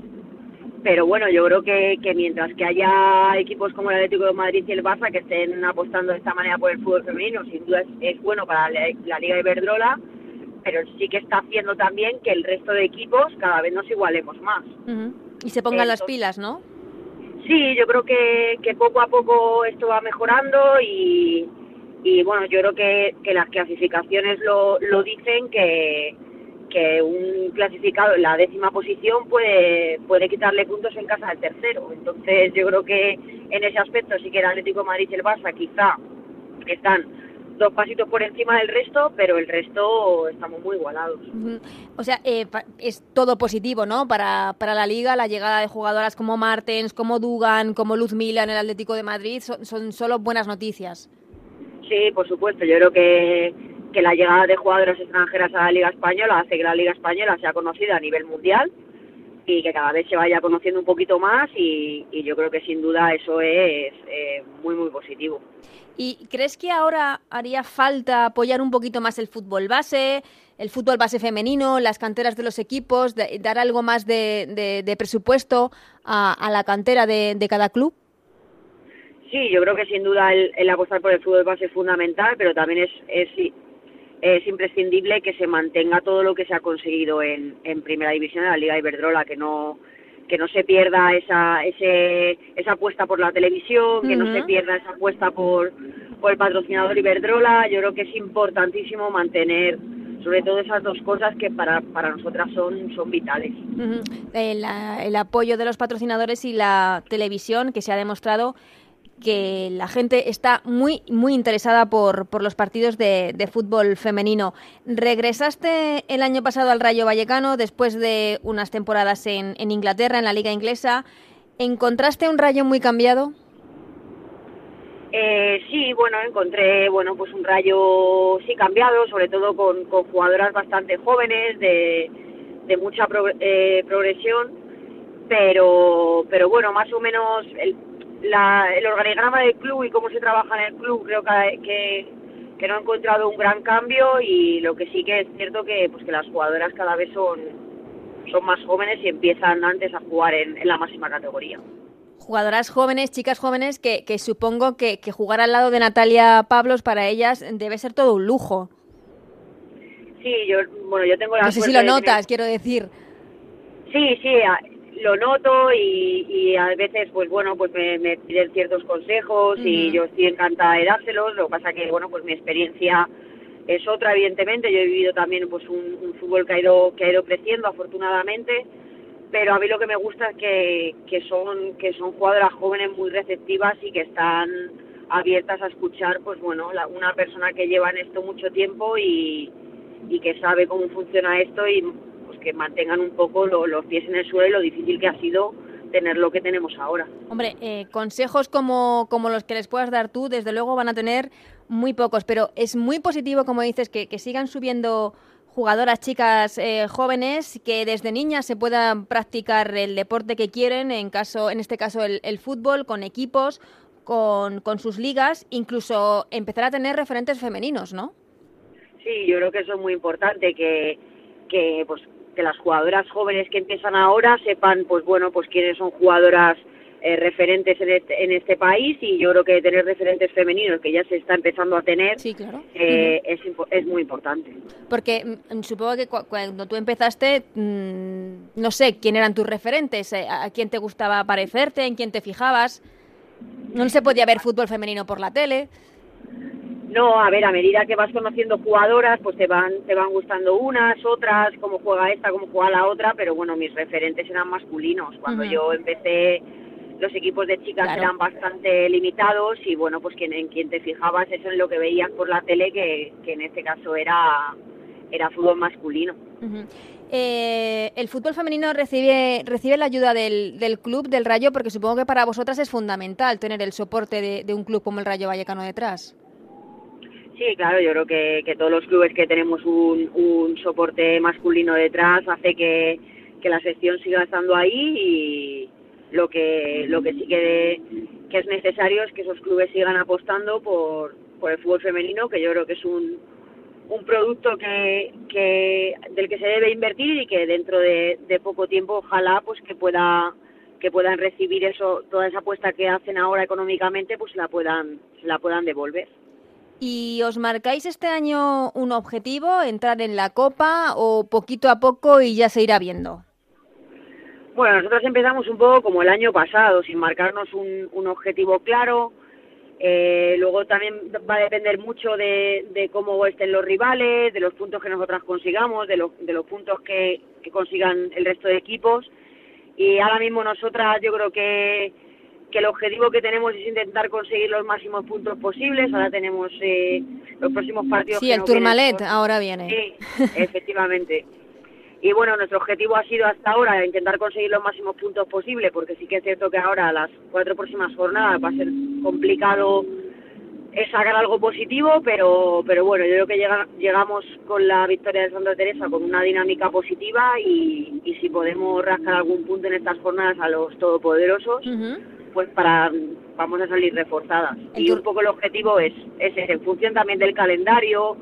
pero bueno, yo creo que, que mientras que haya equipos como el Atlético de Madrid y el Barça que estén apostando de esta manera por el fútbol femenino, sin duda es, es bueno para la, la Liga Iberdrola, pero sí que está haciendo también que el resto de equipos cada vez nos igualemos más. Uh -huh. Y se pongan Entonces, las pilas, ¿no? Sí, yo creo que, que poco a poco esto va mejorando y, y bueno, yo creo que, que las clasificaciones lo, lo dicen que que un clasificado en la décima posición puede, puede quitarle puntos en casa al tercero. Entonces yo creo que en ese aspecto sí que el Atlético de Madrid y el Barça quizá están dos pasitos por encima del resto, pero el resto estamos muy igualados. Uh -huh. O sea, eh, es todo positivo, ¿no? Para, para la liga, la llegada de jugadoras como Martens, como Dugan, como Luz Mila en el Atlético de Madrid, son, son solo buenas noticias. Sí, por supuesto. Yo creo que que la llegada de jugadoras extranjeras a la Liga Española hace que la Liga Española sea conocida a nivel mundial y que cada vez se vaya conociendo un poquito más y, y yo creo que sin duda eso es eh, muy muy positivo. ¿Y crees que ahora haría falta apoyar un poquito más el fútbol base, el fútbol base femenino, las canteras de los equipos, de, dar algo más de, de, de presupuesto a, a, la cantera de, de cada club? Sí, yo creo que sin duda el, el apostar por el fútbol base es fundamental, pero también es, es es imprescindible que se mantenga todo lo que se ha conseguido en, en primera división de la Liga Iberdrola, que no que no se pierda esa ese, esa apuesta por la televisión, que uh -huh. no se pierda esa apuesta por, por el patrocinador Iberdrola. Yo creo que es importantísimo mantener sobre todo esas dos cosas que para, para nosotras son, son vitales. Uh -huh. el, el apoyo de los patrocinadores y la televisión, que se ha demostrado que la gente está muy, muy interesada por, por los partidos de, de, fútbol femenino. Regresaste el año pasado al Rayo Vallecano después de unas temporadas en, en Inglaterra, en la liga inglesa. ¿Encontraste un Rayo muy cambiado? Eh, sí, bueno, encontré bueno pues un rayo sí cambiado, sobre todo con, con jugadoras bastante jóvenes, de, de mucha eh, progresión, pero pero bueno, más o menos el, la, el organigrama del club y cómo se trabaja en el club creo que, que, que, no he encontrado un gran cambio y lo que sí que es cierto que pues que las jugadoras cada vez son son más jóvenes y empiezan antes a jugar en, en la máxima categoría. Jugadoras jóvenes, chicas jóvenes, que, que supongo que, que jugar al lado de Natalia Pablos para ellas debe ser todo un lujo. Sí, yo, bueno, yo tengo la No sé si lo notas, quiero decir. Sí, sí, lo noto y, y, a veces pues bueno pues me, me piden ciertos consejos uh -huh. y yo estoy encantada de dárselos. Lo que pasa que bueno pues mi experiencia es otra evidentemente. Yo he vivido también pues un, un fútbol que ha ido que ha ido creciendo afortunadamente. Pero a mí lo que me gusta es que, que son que son jugadoras jóvenes muy receptivas y que están abiertas a escuchar pues bueno la, una persona que lleva en esto mucho tiempo y, y que sabe cómo funciona esto y que mantengan un poco lo, los pies en el suelo y lo difícil que ha sido tener lo que tenemos ahora. Hombre, eh, consejos como, como los que les puedas dar tú, desde luego van a tener muy pocos, pero es muy positivo, como dices, que, que sigan subiendo jugadoras chicas eh, jóvenes que desde niñas se puedan practicar el deporte que quieren, en, caso, en este caso el, el fútbol, con equipos, con, con, sus ligas, incluso empezar a tener referentes femeninos, ¿no? Sí, yo creo que eso es muy importante, que, que, pues, que las jugadoras jóvenes que empiezan ahora sepan, pues bueno, pues quiénes son jugadoras eh, referentes en este, en este país y yo creo que tener referentes femeninos que ya se está empezando a tener sí, claro. eh, es, es, muy importante. Porque mm, supongo que cu cuando tú empezaste, mmm, no sé, ¿quién eran tus referentes? Eh, ¿A quién te gustaba parecerte? ¿En quién te fijabas? No se podía ver fútbol femenino por la tele. No, a ver, a medida que vas conociendo jugadoras, pues te van, te van gustando unas, otras, cómo juega esta, cómo juega la otra, pero bueno, mis referentes eran masculinos. Cuando uh -huh. yo empecé los equipos de chicas claro. eran bastante limitados y bueno, pues quien, en quien te fijabas eso en lo que veías por la tele, que, que en este caso era, era fútbol masculino. Uh -huh. eh, el fútbol femenino recibe, recibe la ayuda del, del, club, del Rayo, porque supongo que para vosotras es fundamental tener el soporte de, de un club como el Rayo Vallecano detrás. Sí, claro, yo creo que, que todos los clubes que tenemos un, soporte masculino detrás hace que, la sección siga estando ahí y lo que lo que sí que, que es necesario es que esos clubes sigan apostando por, por el fútbol femenino, que yo creo que es un, un producto que, que del que se debe invertir y que dentro de, de poco tiempo ojalá pues que pueda que puedan recibir eso toda esa apuesta que hacen ahora económicamente pues la puedan la puedan devolver. ¿Y os marcáis este año un objetivo, entrar en la Copa o poquito a poco y ya se irá viendo? Bueno, nosotros empezamos un poco como el año pasado, sin marcarnos un, un objetivo claro. Eh, luego también va a depender mucho de, cómo estén los rivales, de los puntos que nosotras consigamos, de, lo, de los puntos que, que consigan el resto de equipos. Y ahora mismo nosotras yo creo que, que el objetivo que tenemos es intentar conseguir los máximos puntos posibles. Ahora tenemos eh, los próximos partidos. Sí, que el no Tourmalet ahora viene. Sí, efectivamente. Y bueno, nuestro objetivo ha sido hasta ahora intentar conseguir los máximos puntos posibles, porque sí que es cierto que ahora las cuatro próximas jornadas va a ser complicado sacar algo positivo, pero, pero bueno, yo creo que llega, llegamos con la victoria de Santa Teresa con una dinámica positiva y, y si podemos rascar algún punto en estas jornadas a los todopoderosos, uh -huh. Pues para vamos a salir reforzadas. Y un poco el objetivo es, es ese, en función también del calendario,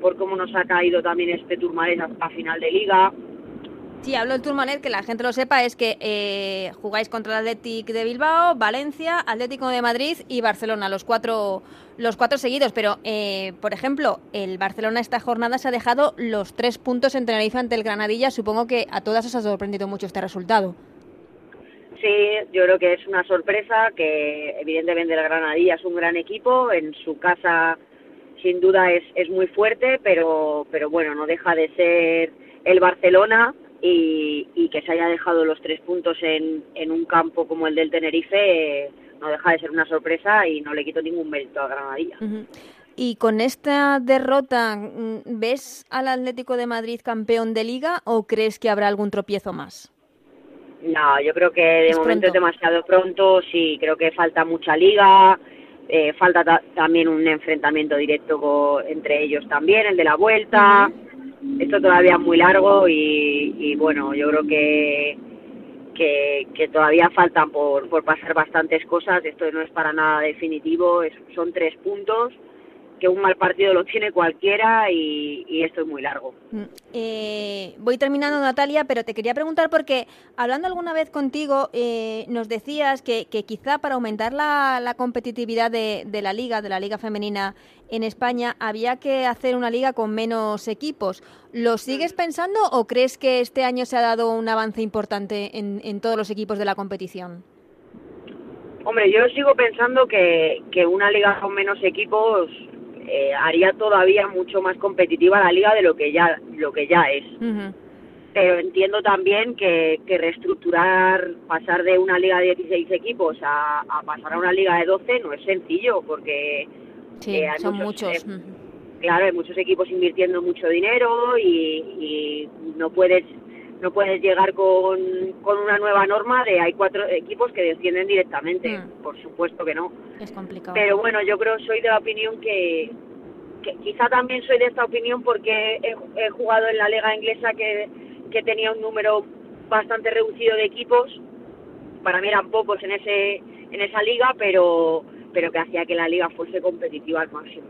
por cómo nos ha caído también este Turmalet a, a final de liga. Sí, hablo del Turmalet, que la gente lo sepa, es que eh, jugáis contra el Athletic de Bilbao, Valencia, Atlético de Madrid y Barcelona, los cuatro, los cuatro seguidos. Pero, eh, por ejemplo, el Barcelona esta jornada se ha dejado los tres puntos en Tenerife ante el Granadilla. Supongo que a todas os ha sorprendido mucho este resultado. Sí, yo creo que es una sorpresa, que evidentemente el Granadilla es un gran equipo, en su casa sin duda es, es muy fuerte, pero, pero bueno, no deja de ser el Barcelona y, y que se haya dejado los tres puntos en, en un campo como el del Tenerife eh, no deja de ser una sorpresa y no le quito ningún mérito a Granadilla. Y con esta derrota, ¿ves al Atlético de Madrid campeón de liga o crees que habrá algún tropiezo más? No, yo creo que de es momento pronto. es demasiado pronto, sí, creo que falta mucha liga, eh, falta ta también un enfrentamiento directo entre ellos también, el de la vuelta. Esto todavía es muy largo y, y bueno, yo creo que, que, que todavía faltan por, por, pasar bastantes cosas. Esto no es para nada definitivo, es, son tres puntos que un mal partido lo tiene cualquiera y, y esto es muy largo. Eh, voy terminando, Natalia, pero te quería preguntar porque hablando alguna vez contigo eh, nos decías que, que, quizá para aumentar la, la competitividad de, de, la liga, de la liga femenina en España, había que hacer una liga con menos equipos. ¿Lo sigues pensando o crees que este año se ha dado un avance importante en, en todos los equipos de la competición? Hombre, yo sigo pensando que, que una liga con menos equipos eh, haría todavía mucho más competitiva la liga de lo que ya lo que ya es. Uh -huh. Pero entiendo también que, que, reestructurar, pasar de una liga de 16 equipos a, a, pasar a una liga de 12 no es sencillo porque sí, eh, hay son muchos. muchos. Eh, claro, hay muchos equipos invirtiendo mucho dinero y, y no puedes no puedes llegar con, con una nueva norma de hay cuatro equipos que descienden directamente, Mm. por supuesto que no. Es complicado. Pero bueno, yo creo, soy de la opinión que, que quizá también soy de esta opinión porque he, he jugado en la liga inglesa que, que tenía un número bastante reducido de equipos. Para mí eran pocos en ese en esa liga, pero pero que hacía que la liga fuese competitiva al máximo.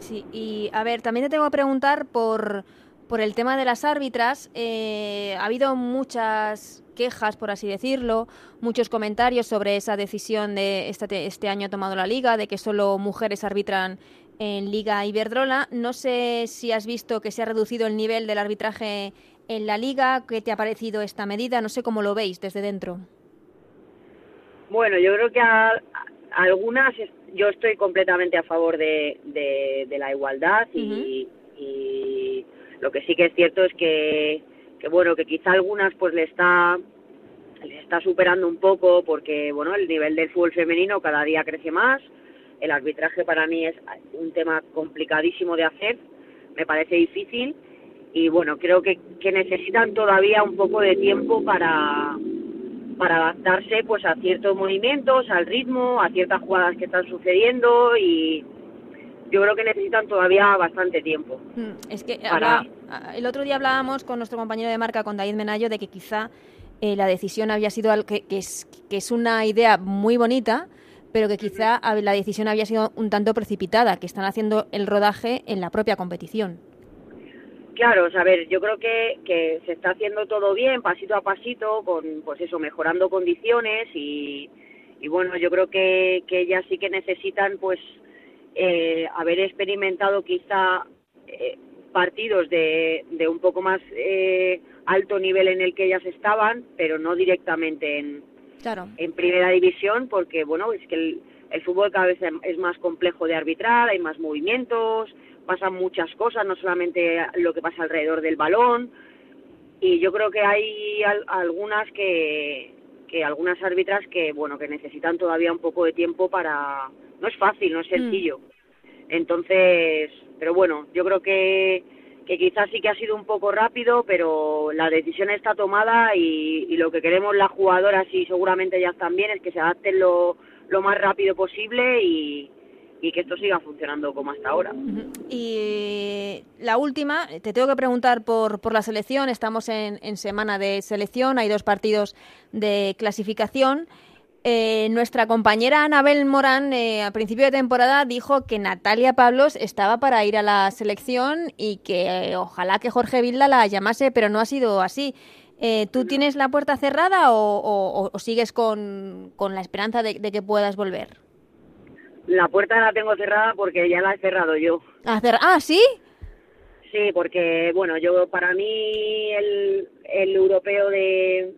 Sí, y a ver, también te tengo que preguntar por, por el tema de las árbitras. Eh, ha habido muchas quejas, por así decirlo, muchos comentarios sobre esa decisión de este, este año ha tomado la liga, de que solo mujeres arbitran en Liga Iberdrola. No sé si has visto que se ha reducido el nivel del arbitraje en la liga, ¿qué te ha parecido esta medida? No sé cómo lo veis desde dentro. Bueno, yo creo que a, a algunas yo estoy completamente a favor de, de, de la igualdad y, y lo que sí que es cierto es que, que bueno que quizá algunas pues le está le está superando un poco porque bueno el nivel del fútbol femenino cada día crece más. El arbitraje para mí es un tema complicadísimo de hacer me parece difícil. Y bueno creo que, que necesitan todavía un poco de tiempo para para adaptarse pues a ciertos movimientos, al ritmo, a ciertas jugadas que están sucediendo y yo creo que necesitan todavía bastante tiempo. Mm, Es que Para- habla- el otro día hablábamos con nuestro compañero de marca, con David Menayo, de que quizá eh, la decisión había sido al- que, que es, que es una idea muy bonita, pero que quizá la decisión había sido un tanto precipitada, que están haciendo el rodaje en la propia competición. Claro, o sea, a ver, yo creo que, que se está haciendo todo bien, pasito a pasito, con pues eso, mejorando condiciones y, y bueno, yo creo que, que ellas sí que necesitan pues eh, haber experimentado quizá eh, partidos de, de un poco más eh, alto nivel en el que ellas estaban, pero no directamente en, Claro. en primera división porque bueno es que el, el fútbol cada vez es más complejo de arbitrar hay más movimientos pasan muchas cosas no solamente lo que pasa alrededor del balón y yo creo que hay al- algunas que que algunas árbitras que bueno que necesitan todavía un poco de tiempo para no es fácil no es sencillo entonces pero bueno yo creo que que quizás sí que ha sido un poco rápido, pero la decisión está tomada y, y lo que queremos las jugadoras y seguramente ellas también es que se adapten lo, lo más rápido posible y, y que esto siga funcionando como hasta ahora. Y la última, te tengo que preguntar por, por la selección. Estamos en, en semana de selección, hay dos partidos de clasificación. Eh, nuestra compañera Anabel Morán eh, a principio de temporada dijo que Natalia Pablos estaba para ir a la selección y que eh, ojalá que Jorge Vilda la llamase, pero no ha sido así. Eh, ¿Tú tienes la puerta cerrada o, o- o sigues con, con la esperanza de, de que puedas volver? La puerta la tengo cerrada porque ya la he cerrado yo. Ah, ¿sí? Sí, porque bueno, yo para mí el, el europeo de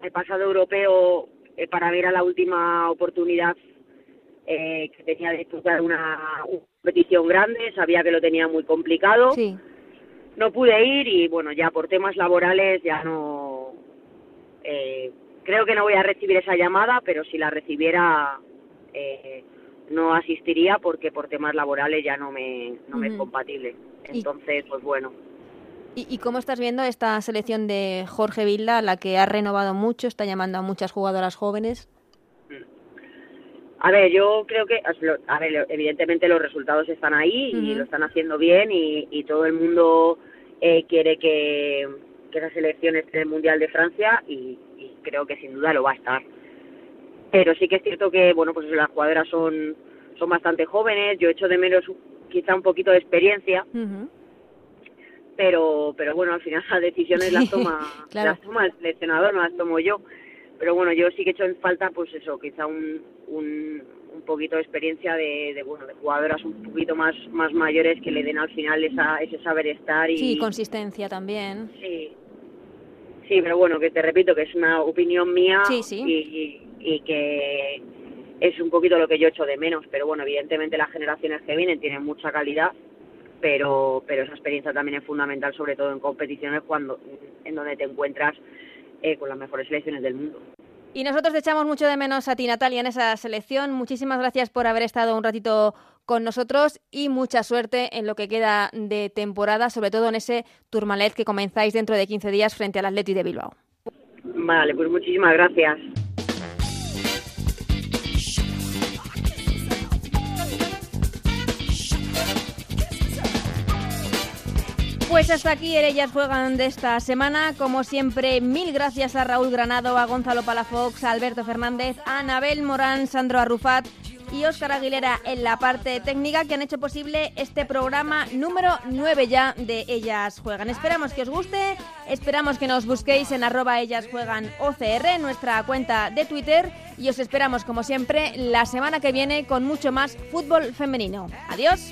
el pasado europeo eh, para mí era la última oportunidad eh, que tenía de disputar una, una competición grande, sabía que lo tenía muy complicado. Sí. No pude ir y bueno, ya por temas laborales ya no eh, creo que no voy a recibir esa llamada, pero si la recibiera eh, no asistiría porque por temas laborales ya no me no me es compatible. Entonces, pues bueno, ¿Y, y cómo estás viendo esta selección de Jorge Vilda, la que ha renovado mucho, está llamando a muchas jugadoras jóvenes? A ver, yo creo que, a ver, evidentemente los resultados están ahí y lo están haciendo bien y, y todo el mundo eh, quiere que, que esa selección esté en el Mundial de Francia y, y creo que sin duda lo va a estar. Pero sí que es cierto que, bueno, pues las jugadoras son, son bastante jóvenes, yo echo de menos quizá un poquito de experiencia, pero pero bueno, al final las decisiones las toma, claro. las toma el seleccionador, no las tomo yo. Pero bueno, yo sí que echo en falta, pues eso, quizá un, un, un poquito de experiencia de, de, bueno, de jugadoras un poquito más, más mayores que le den al final esa, ese saber estar y... Sí, consistencia también. Sí. Sí, pero bueno, que te repito que es una opinión mía Sí, sí. Y, y- y que es un poquito lo que yo echo de menos. Pero bueno, evidentemente las generaciones que vienen tienen mucha calidad, pero, pero esa experiencia también es fundamental, sobre todo en competiciones cuando en donde te encuentras eh, con las mejores selecciones del mundo. Y nosotros te echamos mucho de menos a ti, Natalia, en esa selección. Muchísimas gracias por haber estado un ratito con nosotros y mucha suerte en lo que queda de temporada, sobre todo en ese Tourmalet que comenzáis dentro de 15 días frente al Atleti de Bilbao. Vale, pues muchísimas gracias. Pues hasta aquí Ellas Juegan de esta semana. Como siempre, mil gracias a Raúl Granado, a Gonzalo Palafox, a Alberto Fernández, a Anabel Morán, Sandro Arrufat y Óscar Aguilera en la parte técnica que han hecho posible este programa número 9 ya de Ellas Juegan. Esperamos que os guste, esperamos que nos busquéis en arroba Ellas Juegan OCR, nuestra cuenta de Twitter, y os esperamos como siempre la semana que viene con mucho más fútbol femenino. Adiós.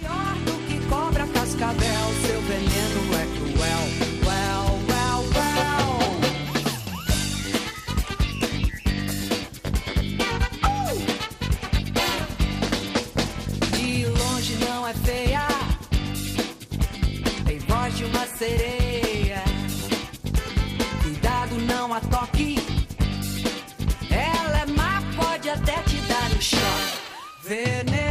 É feia, tem voz de uma sereia. Cuidado, não a toque. Ela é má, pode até te dar um choque. Venenosa,